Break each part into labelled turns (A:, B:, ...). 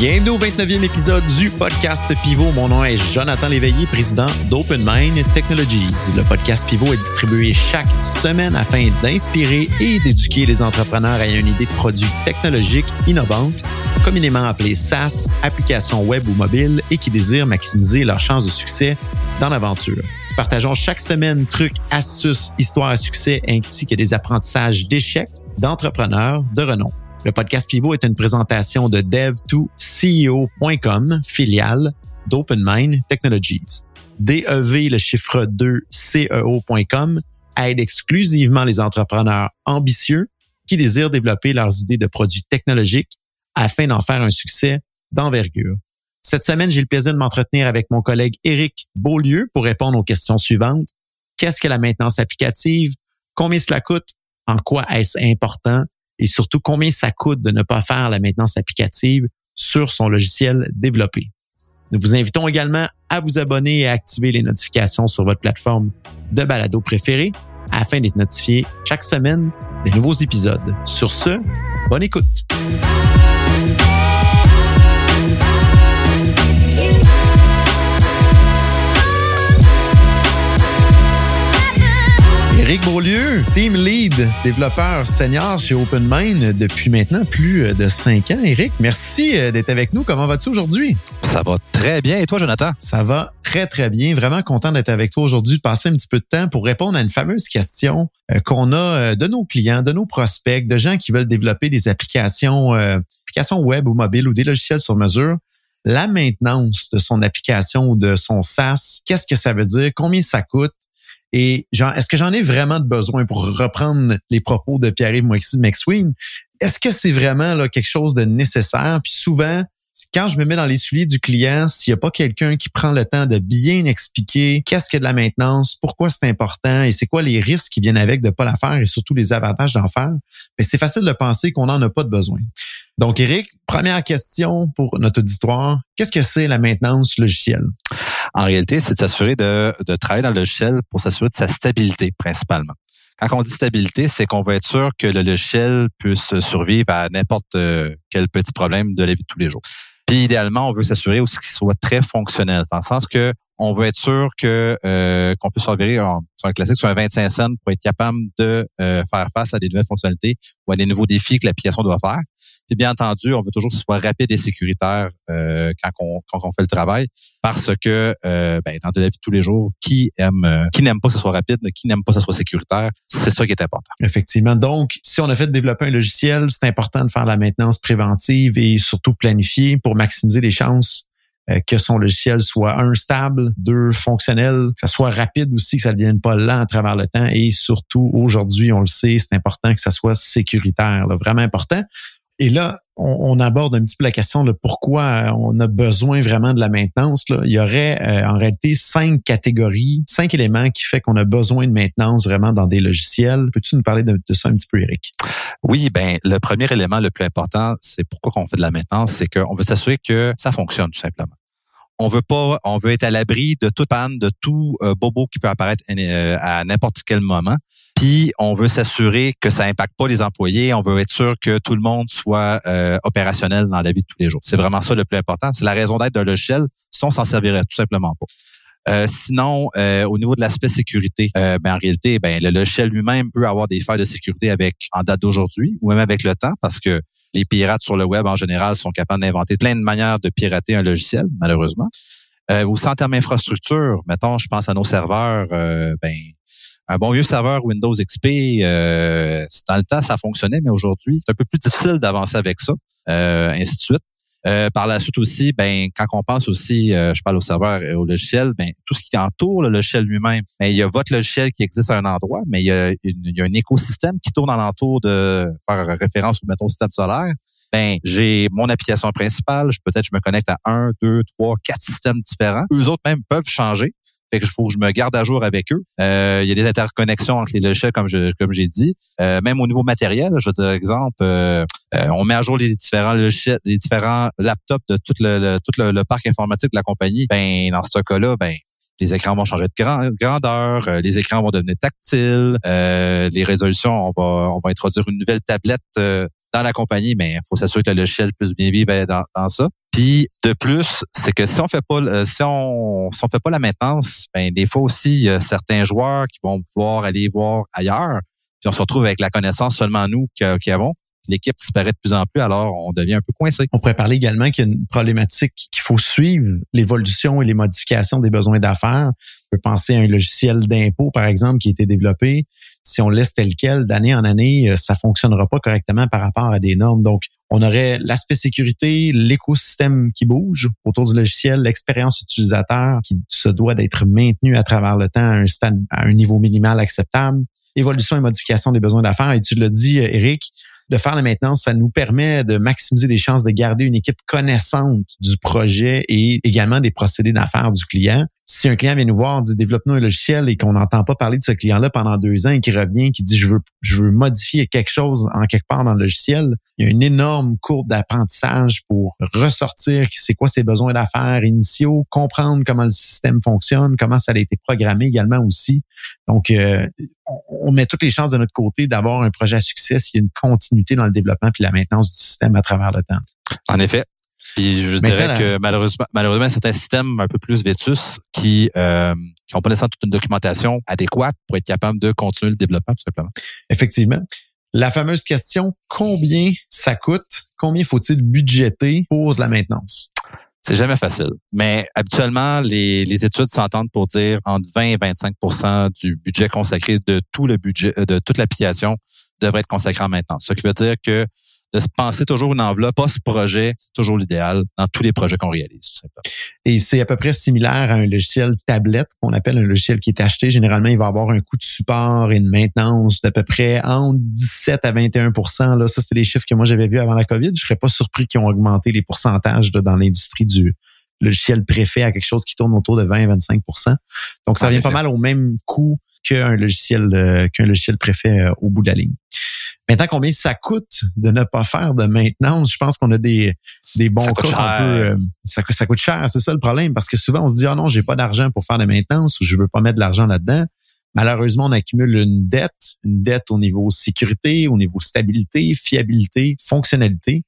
A: Bienvenue au 29e épisode du podcast Pivot. Mon nom est Jonathan Léveillé, président d'OpenMind Technologies. Le podcast Pivot est distribué chaque semaine afin d'inspirer et d'éduquer les entrepreneurs à une idée de produit technologique innovante, communément appelée SaaS, application web ou mobile, et qui désirent maximiser leurs chances de succès dans l'aventure. Partageons chaque semaine trucs, astuces, histoires à succès ainsi que des apprentissages d'échecs d'entrepreneurs de renom. Le podcast Pivot est une présentation de dev2ceo.com, filiale d'OpenMind Technologies. DEV, le chiffre 2, CEO.com, aide exclusivement les entrepreneurs ambitieux qui désirent développer leurs idées de produits technologiques afin d'en faire un succès d'envergure. Cette semaine, j'ai le plaisir de m'entretenir avec mon collègue Éric Beaulieu pour répondre aux questions suivantes. Qu'est-ce que la maintenance applicative? Combien cela coûte? En quoi est-ce important? Et surtout combien ça coûte de ne pas faire la maintenance applicative sur son logiciel développé. Nous vous invitons également à vous abonner et à activer les notifications sur votre plateforme de balado préférée afin d'être notifié chaque semaine des nouveaux épisodes. Sur ce, bonne écoute. Éric Beaulieu, Team Lead, développeur senior chez OpenMind depuis maintenant plus de cinq ans. Éric, merci euh, d'être avec nous. Comment vas-tu aujourd'hui?
B: Ça va très bien. Et toi, Jonathan?
A: Ça va très, très bien. Vraiment content d'être avec toi aujourd'hui, de passer un petit peu de temps pour répondre à une fameuse question euh, qu'on a euh, de nos clients, de nos prospects, de gens qui veulent développer des applications, applications web ou mobiles ou des logiciels sur mesure la maintenance de son application ou de son SaaS, qu'est-ce que ça veut dire, combien ça coûte? Et est-ce que j'en ai vraiment besoin pour reprendre les propos de Pierre-Yves McSween? Est-ce que c'est vraiment là, quelque chose de nécessaire? Puis souvent, quand je me mets dans les souliers du client, s'il n'y a pas quelqu'un qui prend le temps de bien expliquer qu'est-ce que de la maintenance, pourquoi c'est important et c'est quoi les risques qui viennent avec de ne pas la faire et surtout les avantages d'en faire, mais c'est facile de penser qu'on n'en a pas de besoin. Donc, Eric, première question pour notre auditoire. Qu'est-ce que c'est la maintenance logicielle?
B: En réalité, c'est de s'assurer de, travailler dans le logiciel pour s'assurer de sa stabilité principalement. Quand on dit stabilité, c'est qu'on va être sûr que le logiciel puisse survivre à n'importe euh, quel petit problème de la vie de tous les jours. Puis idéalement, on veut s'assurer aussi qu'il soit très fonctionnel, dans le sens que on veut être sûr que euh, qu'on peut surveiller sur un classique sur un 25 cents pour être capable de euh, faire face à des nouvelles fonctionnalités ou à des nouveaux défis que l'application doit faire. Puis bien entendu, on veut toujours que ce soit rapide et sécuritaire euh, quand, on, quand on fait le travail, parce que euh, ben, dans la vie de tous les jours, qui aime, qui n'aime pas que ce soit rapide, qui n'aime pas que ce soit sécuritaire, c'est ça qui est important.
A: Effectivement. Donc, si on a fait développer un logiciel, c'est important de faire la maintenance préventive et surtout planifier pour maximiser les chances que son logiciel soit un stable, deux fonctionnel, que ça soit rapide aussi, que ça ne devienne pas lent à travers le temps et surtout aujourd'hui, on le sait, c'est important que ça soit sécuritaire, vraiment important. Et là, on, aborde un petit peu la question de pourquoi on a besoin vraiment de la maintenance. Là. Il y aurait euh, en réalité cinq catégories, cinq éléments qui fait qu'on a besoin de maintenance vraiment dans des logiciels. Peux-tu nous parler de, de, ça un petit peu, Eric?
B: Oui, ben le premier élément le plus important, c'est pourquoi on fait de la maintenance, c'est qu'on veut s'assurer que ça fonctionne tout simplement on veut pas, on veut être à l'abri de toute panne, de tout euh, bobo qui peut apparaître euh, à n'importe quel moment. Puis on veut s'assurer que ça impacte pas les employés. On veut être sûr que tout le monde soit euh, opérationnel dans la vie de tous les jours. C'est vraiment ça le plus important. C'est la raison d'être d'un logiciel. Si on s'en servirait tout simplement pas. sinon, au niveau de l'aspect sécurité, ben, en réalité, ben, le logiciel lui-même peut avoir des failles de sécurité avec en date d'aujourd'hui ou même avec le temps, parce que les pirates sur le web en général sont capables d'inventer plein de manières de pirater un logiciel, malheureusement. Euh, aussi en termes d'infrastructure, mettons, je pense à nos serveurs, euh, ben, un bon vieux serveur Windows XP, euh, dans le temps, ça fonctionnait, mais aujourd'hui, c'est un peu plus difficile d'avancer avec ça, euh, ainsi de suite. Euh, par la suite aussi, ben quand on pense aussi, euh, je parle au serveur et au logiciel, ben tout ce qui entoure le logiciel lui-même, ben, il y a votre logiciel qui existe à un endroit, mais il y a, un écosystème qui tourne alentour de faire référence au mettons système solaire. Ben j'ai mon application principale, je peut-être je me connecte à un, deux, trois, quatre systèmes différents. Eux autres même peuvent changer. Fait que faut que je me garde à jour avec eux. Euh, il y a des interconnexions entre les logiciels, comme je comme j'ai dit. Euh, même au niveau matériel, je veux dire exemple, euh, on met à jour les différents logiciels, les différents laptops de tout le, tout le, parc informatique de la compagnie. Ben dans ce cas-là, ben les écrans vont changer de grandeur, les écrans vont devenir tactiles, les résolutions, on va on va introduire une nouvelle tablette dans la compagnie, mais il faut s'assurer que le logiciel puisse bien vivre dans, dans ça. Puis de plus, c'est que si on fait pas euh, si on si on fait pas la maintenance, ben des fois aussi il y a certains joueurs qui vont pouvoir aller voir ailleurs, puis on se retrouve avec la connaissance seulement nous qui avons l'équipe disparaît de plus en plus, alors on devient un peu coincé.
A: On pourrait parler également qu'il y a une problématique qu'il faut suivre, l'évolution et les modifications des besoins d'affaires. On peut penser à un logiciel d'impôt, par exemple, qui a été développé. Si on laisse tel quel d'année en année, euh, ça fonctionnera pas correctement par rapport à des normes. Donc, on aurait l'aspect sécurité, l'écosystème qui bouge autour du logiciel, l'expérience utilisateur qui se doit d'être maintenue à travers le temps à un, stade, à un niveau minimal acceptable, évolution et modification des besoins d'affaires. Et tu l'as dit, Eric, de faire la maintenance, ça nous permet de maximiser les chances de garder une équipe connaissante du projet et également des procédés d'affaires du client si un client vient nous voir, dit développe-nous un logiciel et qu'on n'entend pas parler de ce client-là pendant deux ans et qui revient, qui dit je veux, je veux modifier quelque chose en quelque part dans le logiciel, il y a une énorme courbe d'apprentissage pour ressortir c'est quoi ses besoins d'affaires initiaux, comprendre comment le système fonctionne, comment ça a été programmé également aussi. Donc, euh, on met toutes les chances de notre côté d'avoir un projet à succès s'il y a une continuité dans le développement puis la maintenance du système à travers le temps.
B: En effet, puis je dirais que malheureusement, malheureusement, certains systèmes un peu plus vétus qui euh, qui n'ont pas nécessairement toute une documentation adéquate pour être capable de continuer le développement, tout simplement.
A: Effectivement. La fameuse question, combien ça coûte? Combien faut-il budgéter pour de la maintenance?
B: C'est jamais facile. Mais habituellement, les, les études s'entendent pour dire entre 20 et 25% du budget consacré de tout le budget, de toute l'application devrait être consacré en maintenance. Ce qui veut dire que de se penser toujours une enveloppe post-projet, c'est toujours l'idéal dans tous les projets qu'on réalise, tout simplement.
A: Et c'est à peu près similaire à un logiciel tablette qu'on appelle un logiciel qui est acheté. Généralement, il va avoir un coût de support et de maintenance d'à peu près entre 17 à 21% Là, ça, c'est les chiffres que moi j'avais vus avant la COVID. Je serais pas surpris qu'ils ont augmenté les pourcentages dans l'industrie du logiciel préfet à quelque chose qui tourne autour de 20 à 25% Donc, ça revient pas mal au même coût qu'un logiciel euh, qu'un logiciel préfet euh, au bout de la ligne. Maintenant, combien ça coûte de ne pas faire de maintenance? Je pense qu'on a des, des bons ça cas. Peu, euh, ça, ça coûte cher, c'est ça le problème. Parce que souvent, on se dit, ah non, j'ai pas d'argent pour faire de maintenance ou je veux pas mettre de l'argent là-dedans. Malheureusement, on accumule une dette, une dette au niveau sécurité, au niveau stabilité, fiabilité, fonctionnalité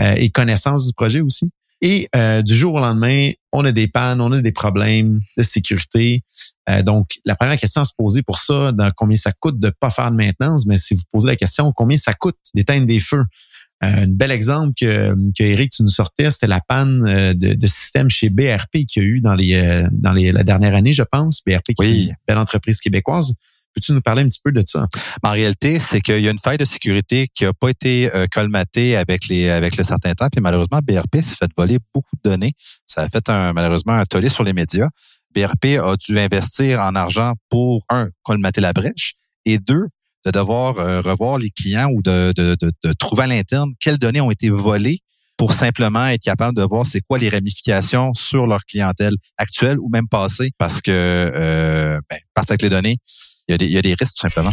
A: euh, et connaissance du projet aussi. Et euh, du jour au lendemain, on a des pannes, on a des problèmes de sécurité. Euh, donc, la première question à se poser pour ça, dans combien ça coûte de pas faire de maintenance, mais si vous posez la question, combien ça coûte d'éteindre des feux? Euh, un bel exemple que, que Eric, tu nous sortais, c'était la panne de, de, système chez BRP qu'il y a eu dans les dans les, la dernière année, je pense. BRP, qui est une belle entreprise québécoise. Peux-tu nous parler un petit peu de ça?
B: En réalité, c'est qu'il y a une faille de sécurité qui n'a pas été euh, colmatée avec les avec le certain temps. Puis malheureusement, BRP s'est fait voler beaucoup de données. Ça a fait un, malheureusement un tollé sur les médias. BRP a dû investir en argent pour, un, colmater la brèche, et deux, de devoir euh, revoir les clients ou de, de, de, de trouver à l'interne quelles données ont été volées pour simplement être capable de voir c'est quoi les ramifications sur leur clientèle actuelle ou même passée, parce que euh, ben, partir avec les données, il y, a des, il y a des risques tout simplement.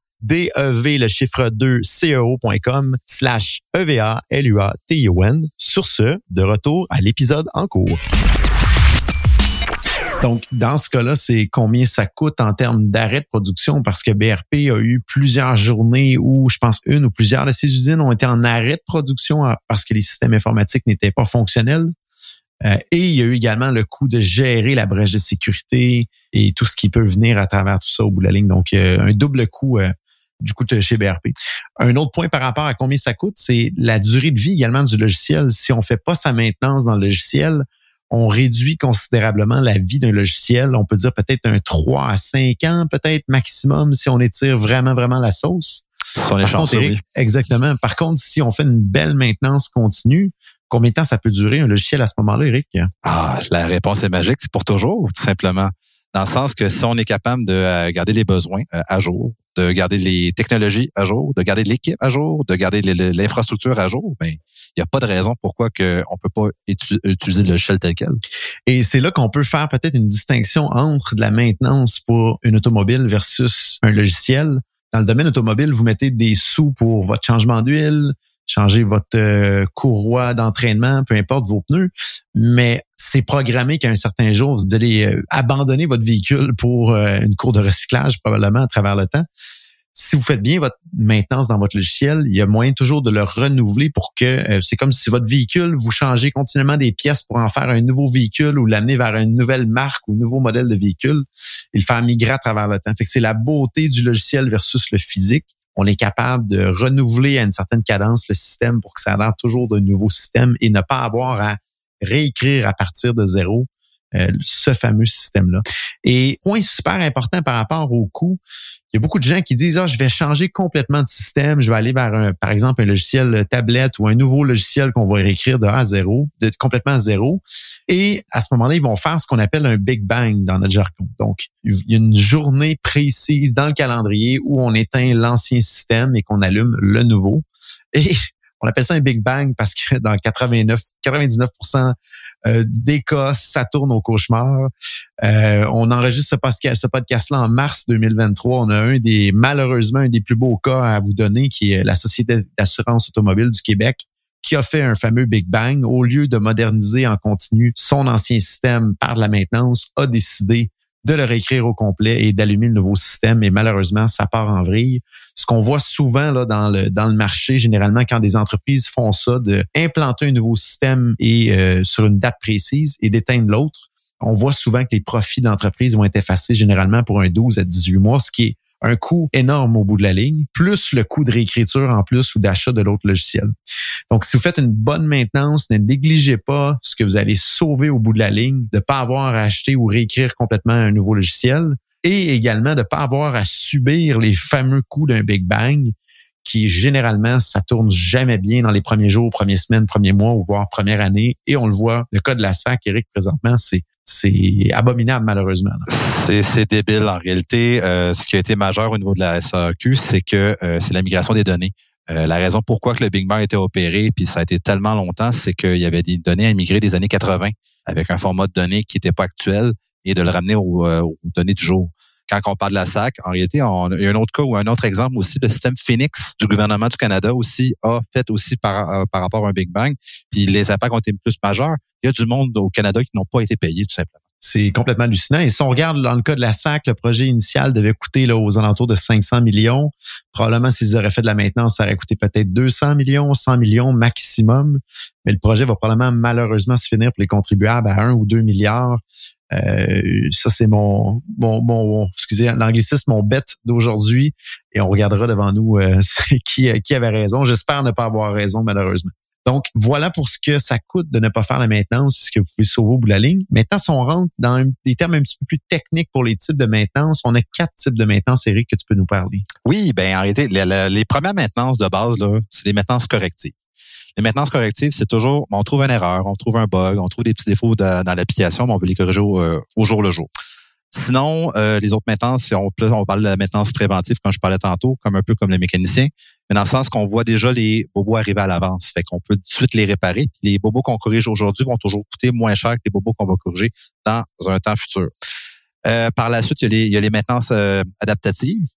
A: DEV, le chiffre 2, CEO.com slash EVA, L-U-A-T-I-O-N. Sur ce, de retour à l'épisode en cours. Donc, dans ce cas-là, c'est combien ça coûte en termes d'arrêt de production? Parce que BRP a eu plusieurs journées où, je pense, une ou plusieurs de ces usines ont été en arrêt de production parce que les systèmes informatiques n'étaient pas fonctionnels. Euh, et il y a eu également le coût de gérer la brèche de sécurité et tout ce qui peut venir à travers tout ça au bout de la ligne. Donc, euh, un double coût euh, du coût chez BRP. Un autre point par rapport à combien ça coûte, c'est la durée de vie également du logiciel. Si on fait pas sa maintenance dans le logiciel, on réduit considérablement la vie d'un logiciel. On peut dire peut-être un 3 à 5 ans, peut-être maximum, si on étire vraiment, vraiment la sauce. Exactement. Par contre, si on fait une belle maintenance continue, combien de temps ça peut durer un logiciel à ce moment-là, Eric?
B: Ah, la réponse est magique, c'est pour toujours, tout simplement. Dans le sens que si on est capable de euh, garder les besoins euh, à jour, de garder les technologies à jour, de garder l'équipe à jour, de garder l'infrastructure à jour, ben il n'y a pas de raison pourquoi que on peut pas utiliser le logiciel tel quel.
A: Et c'est là qu'on peut faire peut-être une distinction entre de la maintenance pour une automobile versus un logiciel. Dans le domaine automobile, vous mettez des sous pour votre changement d'huile, changer votre euh, courroie d'entraînement, peu importe vos pneus, mais c'est programmé qu'à un certain jour, vous allez euh, abandonner votre véhicule pour euh, une cour de recyclage probablement à travers le temps. Si vous faites bien votre maintenance dans votre logiciel, il y a moyen toujours de le renouveler pour que c'est comme si votre véhicule, vous changez continuellement des pièces pour en faire un nouveau véhicule ou l'amener vers une nouvelle marque ou un nouveau modèle de véhicule et le faire migrer à travers le temps. Fait que c'est la beauté du logiciel versus le physique on est capable de renouveler à une certaine cadence le système pour que ça ait l'air toujours d'un nouveau système et ne pas avoir à réécrire à partir de zéro euh, ce fameux système-là. Et point super important par rapport au coût, il y a beaucoup de gens qui disent ah je vais changer complètement de système, je vais aller vers un, par exemple un logiciel tablette ou un nouveau logiciel qu'on va réécrire de A à zéro, de complètement à zéro. Et à ce moment-là, ils vont faire ce qu'on appelle un Big Bang dans notre jargon. Donc, il y a une journée précise dans le calendrier où on éteint l'ancien système et qu'on allume le nouveau. Et on appelle ça un Big Bang parce que dans 89, 99% euh, des cas, ça tourne au cauchemar. Euh, on enregistre ce podcast-là en mars 2023. On a un des, malheureusement, un des plus beaux cas à vous donner, qui est la Société d'assurance automobile du Québec, qui a fait un fameux Big Bang. Au lieu de moderniser en continu son ancien système par la maintenance, a décidé de le réécrire au complet et d'allumer le nouveau système. Et malheureusement, ça part en vrille. Ce qu'on voit souvent là, dans, le, dans le marché, généralement, quand des entreprises font ça, de implanter un nouveau système et euh, sur une date précise et d'éteindre l'autre, on voit souvent que les profits de l'entreprise vont être effacés généralement pour un 12 à 18 mois, ce qui est un coût énorme au bout de la ligne, plus le coût de réécriture en plus ou d'achat de l'autre logiciel. Donc, si vous faites une bonne maintenance, ne négligez pas ce que vous allez sauver au bout de la ligne, de ne pas avoir à acheter ou réécrire complètement un nouveau logiciel et également de ne pas avoir à subir les fameux coûts d'un Big Bang qui généralement, ça tourne jamais bien dans les premiers jours, premières semaines, premiers mois ou voire première année. Et on le voit, le cas de la SAC, Eric, présentement, c'est c'est abominable malheureusement.
B: C'est débile en réalité. Euh, ce qui a été majeur au niveau de la SAQ, c'est que euh, c'est la migration des données. Euh, la raison pourquoi que le Big Bang était opéré, puis ça a été tellement longtemps, c'est qu'il y avait des données à migrer des années 80 avec un format de données qui n'était pas actuel et de le ramener aux, données du jour. Quand on parle de la SAC, en réalité, on, il y a un autre cas ou un autre exemple aussi, le système Phoenix du gouvernement du Canada aussi a fait aussi par, par rapport à un Big Bang, puis les impacts ont été plus majeurs. Il y a du monde au Canada qui n'ont pas été payés tout simplement.
A: C'est complètement hallucinant. Et si on regarde dans le cas de la SAC, le projet initial devait coûter là, aux alentours de 500 millions. Probablement, s'ils auraient fait de la maintenance, ça aurait coûté peut-être 200 millions, 100 millions maximum. Mais le projet va probablement malheureusement se finir pour les contribuables à 1 ou 2 milliards. Euh, ça, c'est mon, mon, mon, excusez l'anglicisme, mon bête d'aujourd'hui. Et on regardera devant nous euh, qui, qui avait raison. J'espère ne pas avoir raison, malheureusement. Donc, voilà pour ce que ça coûte de ne pas faire la maintenance, ce que vous pouvez sauver au bout de la ligne. Maintenant, si on rentre dans des termes un petit peu plus techniques pour les types de maintenance, on a quatre types de maintenance, Eric, que tu peux nous parler.
B: Oui, ben en réalité, les, premières maintenances de base, c'est des maintenances correctives. Les maintenances correctives, c'est toujours, on trouve une erreur, on trouve un bug, on trouve des petits défauts dans l'application, mais on veut les corriger au, euh, au jour le jour. Sinon, euh, les autres maintenances, on, on parle de la maintenance préventive, comme je parlais tantôt, comme un peu comme les mécaniciens, mais dans le sens qu'on voit déjà les bobos arriver à l'avance. Fait qu'on peut tout de suite les réparer. les bobos qu'on corrige aujourd'hui vont toujours coûter moins cher que les bobos qu'on va corriger dans un temps futur. Euh, par la suite, il y a les, il y a les maintenances euh, adaptatives.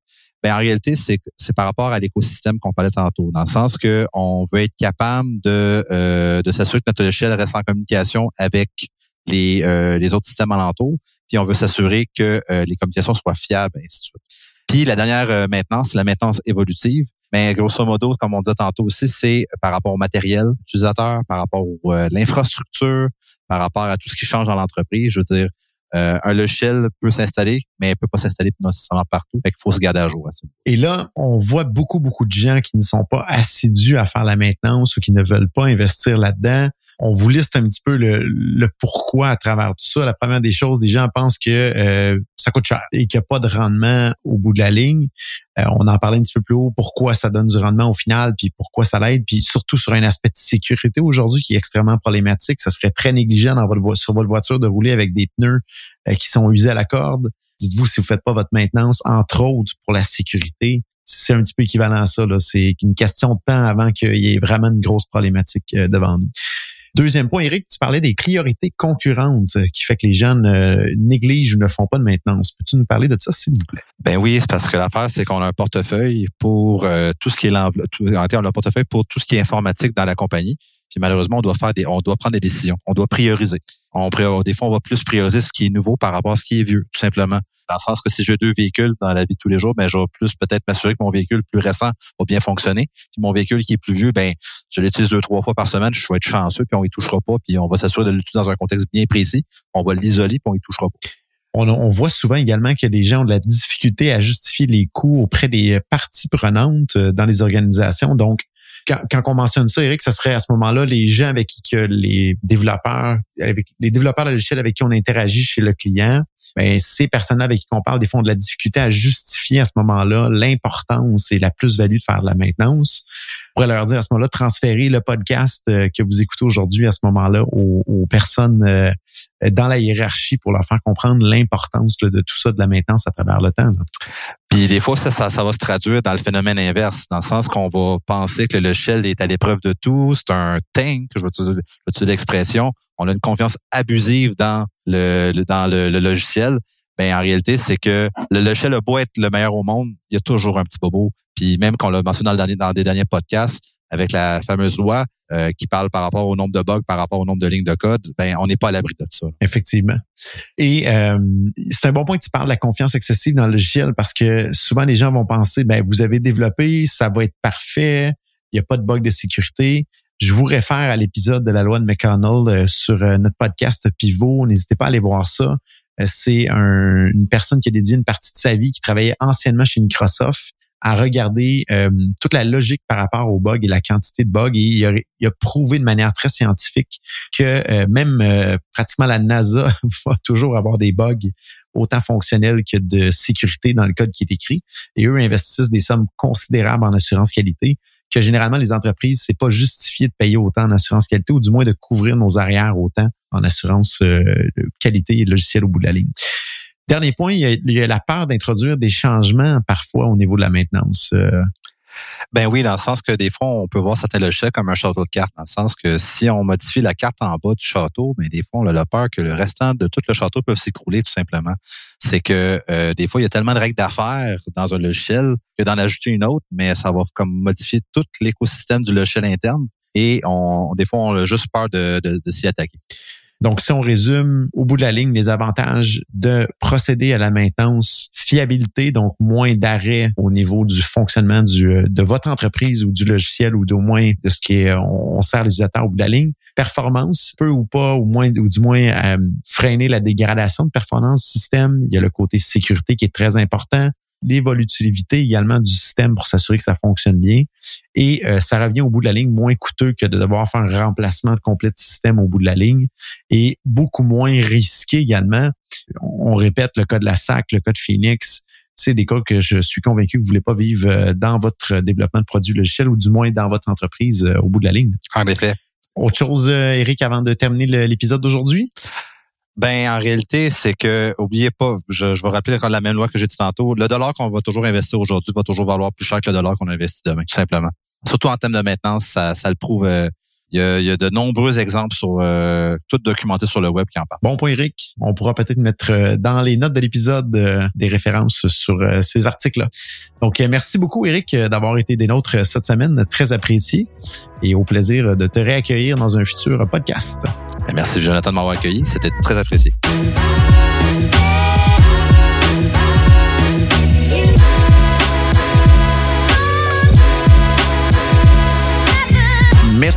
B: Ben, en réalité, c'est, par rapport à l'écosystème qu'on parlait tantôt, dans le sens que on veut être capable de, de s'assurer que notre logiciel reste en communication avec les, les autres systèmes alentours puis on veut s'assurer que euh, les communications soient fiables, et ainsi de suite. Puis la dernière euh, maintenance, c'est la maintenance évolutive. Mais grosso modo, comme on disait tantôt aussi, c'est par rapport au matériel utilisateur, par rapport à euh, l'infrastructure, par rapport à tout ce qui change dans l'entreprise. Je veux dire, euh, un logiciel peut s'installer, mais il peut pas s'installer nécessairement partout. Fait qu'il faut se garder à jour. À ça.
A: Et là, on voit beaucoup, beaucoup de gens qui ne sont pas assidus à faire la maintenance ou qui ne veulent pas investir là-dedans on vous liste un petit peu le, pourquoi à travers tout ça. La première des choses, les gens pensent que euh, ça coûte cher et qu'il n'y a pas de rendement au bout de la ligne. Euh, on en parlait un petit peu plus haut, pourquoi ça donne du rendement au final, puis pourquoi ça l'aide, puis surtout sur un aspect de sécurité aujourd'hui qui est extrêmement problématique. Ça serait très négligent dans votre, sur votre voiture de rouler avec des pneus euh, qui sont usés à la corde. Dites-vous si vous faites pas votre maintenance, entre autres pour la sécurité, c'est un petit peu équivalent à ça. C'est une question de temps avant qu'il y ait vraiment une grosse problématique devant nous. Deuxième point, Eric, tu parlais des priorités concurrentes euh, qui fait que les jeunes négligent ou ne font pas de maintenance. Peux-tu nous parler de ça, s'il vous plaît?
B: Ben oui, c'est parce que l'affaire, c'est qu'on a un portefeuille pour tout ce qui est l'enveloppe, en termes de portefeuille pour tout ce qui est informatique dans la compagnie. Puis malheureusement, on doit faire des, on doit prendre des décisions, on doit prioriser. On des fois, on va plus prioriser ce qui est nouveau par rapport à ce qui est vieux, tout simplement. Dans le sens que si j'ai deux véhicules dans la vie de tous les jours, ben je vais plus peut-être m'assurer que mon véhicule plus récent va bien fonctionner. Puis mon véhicule qui est plus vieux, ben je l'utilise deux trois fois par semaine, je vais être chanceux, puis on y touchera pas, puis on va s'assurer de l'utiliser dans un contexte bien précis. On va l'isoler, puis on y touchera pas.
A: On, on, voit souvent également que les gens ont de la difficulté à justifier les coûts auprès des parties prenantes euh, dans les organisations. Donc, quand, quand, on mentionne ça, Eric, ça serait à ce moment-là les gens avec qui que les développeurs, avec les développeurs de logiciels avec qui on interagit chez le client, ben, ces personnes-là avec qui on parle, des fois, ont de la difficulté à justifier à ce moment-là l'importance et la plus-value de faire de la maintenance. On pourrait leur dire à ce moment-là, transférer le podcast euh, que vous écoutez aujourd'hui à ce moment-là aux, aux personnes euh, dans la hiérarchie pour leur faire comprendre l'importance de tout ça, de la maintenance à travers le temps.
B: Puis des fois, ça, ça, ça, va se traduire dans le phénomène inverse, dans le sens qu'on va penser que le shell est à l'épreuve de tout, c'est un tank, je vais utiliser, l'expression. On a une confiance abusive dans le, dans le, logiciel. Ben en réalité, c'est que le logiciel a beau être le meilleur au monde, il y a toujours un petit bobo. Puis même qu'on l'a mentionné dans, le dernier, dans des derniers podcasts, avec la fameuse loi euh, qui parle par rapport au nombre de bugs, par rapport au nombre de lignes de code, ben on n'est pas à l'abri de ça.
A: Effectivement. Et euh, c'est un bon point que tu parles de la confiance excessive dans le logiciel parce que souvent les gens vont penser, ben vous avez développé, ça va être parfait, il n'y a pas de bug de sécurité. Je vous réfère à l'épisode de la loi de McConnell euh, sur notre podcast Pivot. N'hésitez pas à aller voir ça. C'est une personne qui a dédié une partie de sa vie, qui travaillait anciennement chez Microsoft à regarder euh, toute la logique par rapport aux bugs et la quantité de bugs. Et il a, il a prouvé de manière très scientifique que euh, même euh, pratiquement la NASA va toujours avoir des bugs autant fonctionnels que de sécurité dans le code qui est écrit. Et eux investissent des sommes considérables en assurance qualité que généralement les entreprises, c'est pas justifié de payer autant en assurance qualité ou du moins de couvrir nos arrières autant en assurance qualité et logiciel au bout de la ligne. Dernier point, il y a, la peur d'introduire des changements parfois au niveau de la maintenance. Euh.
B: Ben oui, dans le sens que des fois, on peut voir certains logiciels comme un château de cartes, dans le sens que si on modifie la carte en bas du château, mais ben des fois, on a la peur que le restant de tout le château peut s'écrouler tout simplement. C'est que euh, des fois, il y a tellement de règles d'affaires dans un logiciel que d'en ajouter une autre, mais ça va comme modifier tout l'écosystème du logiciel interne. Et on, des fois, on a juste peur de s'y attaquer.
A: Donc, si on résume au bout de la ligne les avantages de procéder à la maintenance, fiabilité, donc moins d'arrêt au niveau du fonctionnement du, euh, de votre entreprise ou du logiciel ou d'au moins de ce qui est, on, sert les utilisateurs au bout de la ligne. Performance, peu ou pas, ou moins, ou du moins euh, freiner la dégradation de performance du système. Il y a le côté sécurité qui est très important l'évolutivité également du système pour s'assurer que ça fonctionne bien. Et euh, ça revient au bout de la ligne moins coûteux que de devoir faire un remplacement de complet de système au bout de la ligne et beaucoup moins risqué également. On répète le cas de la SAC, le cas de Phoenix. C'est des cas que je suis convaincu que vous voulez pas vivre euh, dans votre développement de produits logiciels ou du moins dans votre entreprise euh, au bout de la ligne.
B: En effet.
A: Autre chose, Eric, avant de terminer l'épisode d'aujourd'hui?
B: Ben en réalité, c'est que oubliez pas, je, je vais rappeler encore la même loi que j'ai dit tantôt, le dollar qu'on va toujours investir aujourd'hui va toujours valoir plus cher que le dollar qu'on investit demain, tout simplement. Surtout en termes de maintenance, ça, ça le prouve euh, il y, a, de nombreux exemples sur euh, tout documenté sur le web qui en parlent.
A: Bon point, Eric. On pourra peut-être mettre euh, dans les notes de l'épisode euh, des références sur ces articles-là. Donc, merci beaucoup, Eric, d'avoir été des nôtres cette semaine. Très apprécié et au plaisir de te réaccueillir dans un futur podcast.
B: Merci, Jonathan, de m'avoir accueilli. C'était très apprécié.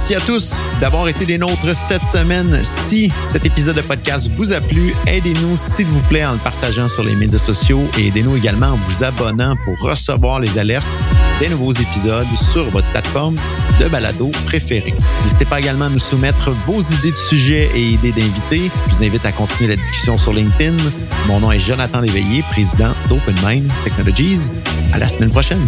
A: Merci à tous d'avoir été des nôtres cette semaine. Si cet épisode de podcast vous a plu, aidez-nous s'il vous plaît en le partageant sur les médias sociaux et aidez-nous également en vous abonnant pour recevoir les alertes des nouveaux épisodes sur votre plateforme de balado préférée. N'hésitez pas également à nous soumettre vos idées de sujets et idées d'invités. Je vous invite à continuer la discussion sur LinkedIn. Mon nom est Jonathan Léveillé, président d'Open Mind Technologies. À la semaine prochaine.